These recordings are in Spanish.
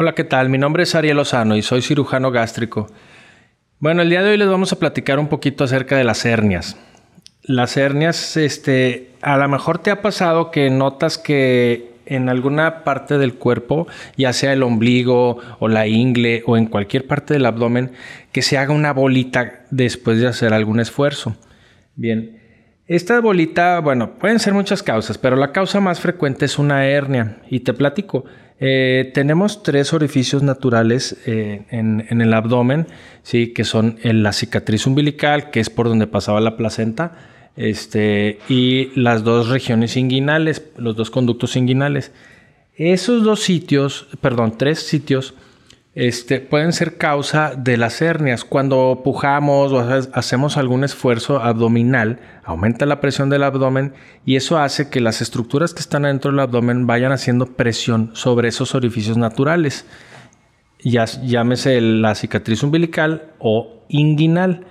Hola, ¿qué tal? Mi nombre es Ariel Lozano y soy cirujano gástrico. Bueno, el día de hoy les vamos a platicar un poquito acerca de las hernias. Las hernias, este, a lo mejor te ha pasado que notas que en alguna parte del cuerpo, ya sea el ombligo o la ingle o en cualquier parte del abdomen, que se haga una bolita después de hacer algún esfuerzo. Bien, esta bolita, bueno, pueden ser muchas causas, pero la causa más frecuente es una hernia. Y te platico, eh, tenemos tres orificios naturales eh, en, el abdomen, ¿sí? que son la cicatriz umbilical, que es por donde pasaba la placenta, este, y las dos regiones inguinales, los dos conductos inguinales. Esos dos sitios, perdón, tres sitios, este, pueden ser causa de las hernias. Cuando pujamos o hacemos algún esfuerzo abdominal, aumenta la presión del abdomen y eso hace que las estructuras que están dentro del abdomen vayan haciendo presión sobre esos orificios naturales. Ya, llámese la cicatriz umbilical o inguinal.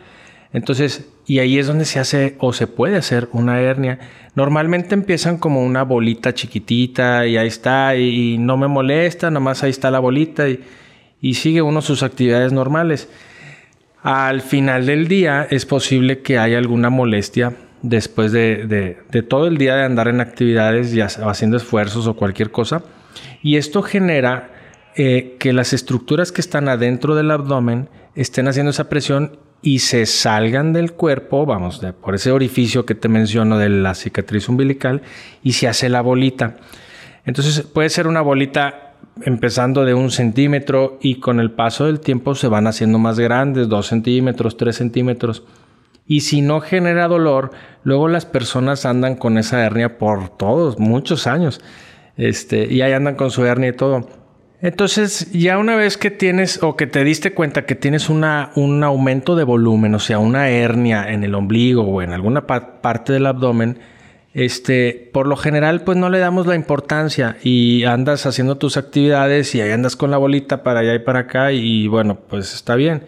Entonces, y ahí es donde se hace o se puede hacer una hernia. Normalmente empiezan como una bolita chiquitita y ahí está y, no me molesta, nomás ahí está la bolita y y sigue uno sus actividades normales. Al final del día es posible que haya alguna molestia después de, todo el día de andar en actividades, ya haciendo esfuerzos o cualquier cosa. Y esto genera eh, que las estructuras que están adentro del abdomen estén haciendo esa presión y se salgan del cuerpo, vamos, por ese orificio que te menciono de la cicatriz umbilical y se hace la bolita. Entonces puede ser una bolita empezando de un centímetro y con el paso del tiempo se van haciendo más grandes, dos centímetros, tres centímetros. Y si no genera dolor, luego las personas andan con esa hernia por todos, muchos años. Este, y ahí andan con su hernia y todo. Entonces, ya una vez que tienes o que te diste cuenta que tienes una, un aumento de volumen, o sea, una hernia en el ombligo o en alguna parte del abdomen, este, por lo general, pues no le damos la importancia y andas haciendo tus actividades y ahí andas con la bolita para allá y para acá y bueno, pues está bien.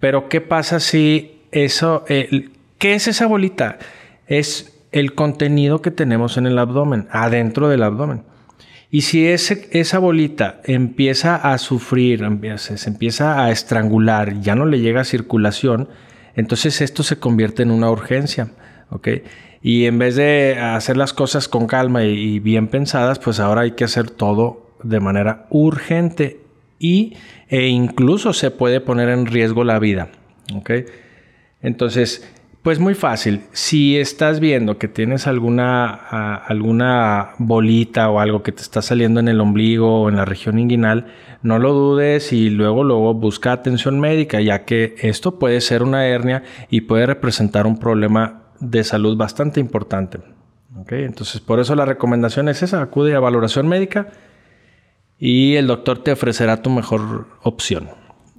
Pero ¿qué pasa si eso, qué es esa bolita? Es el contenido que tenemos en el abdomen, adentro del abdomen. Y si esa bolita empieza a sufrir, se empieza a estrangular, ya no le llega circulación, entonces esto se convierte en una urgencia. ¿ok? Y en vez de hacer las cosas con calma y, bien pensadas, pues ahora hay que hacer todo de manera urgente y, e incluso se puede poner en riesgo la vida, ¿ok? Entonces, pues muy fácil. Si estás viendo que tienes alguna, alguna bolita o algo que te está saliendo en el ombligo o en la región inguinal, no lo dudes y luego, luego busca atención médica, ya que esto puede ser una hernia y puede representar un problema de salud bastante importante. Entonces, por eso la recomendación es esa, acude a valoración médica y el doctor te ofrecerá tu mejor opción.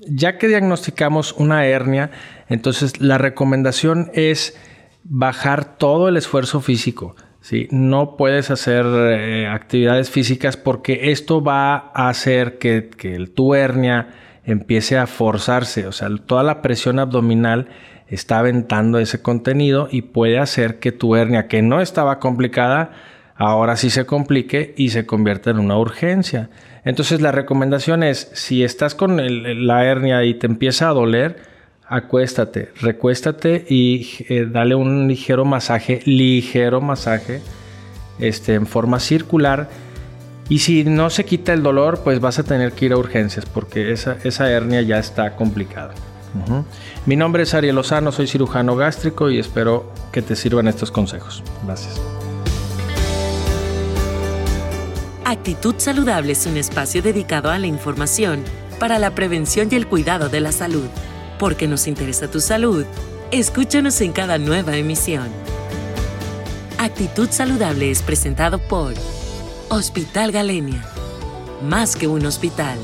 Ya que diagnosticamos una hernia, entonces la recomendación es bajar todo el esfuerzo físico. ¿sí? No puedes hacer eh, actividades físicas porque esto va a hacer que, que tu hernia empiece a forzarse, o sea, toda la presión abdominal está aventando ese contenido y puede hacer que tu hernia, que no estaba complicada, ahora sí se complique y se convierta en una urgencia. Entonces la recomendación es, si estás con la hernia y te empieza a doler, acuéstate, recuéstate y eh, dale un ligero masaje, ligero masaje, este, en forma circular. Y si no se quita el dolor, pues vas a tener que ir a urgencias porque esa, esa hernia ya está complicada. Mi nombre es Ariel Lozano, soy cirujano gástrico y espero que te sirvan estos consejos. Gracias. Actitud Saludable es un espacio dedicado a la información para la prevención y el cuidado de la salud. Porque nos interesa tu salud, escúchanos en cada nueva emisión. Actitud Saludable es presentado por Hospital Galenia. Más que un hospital.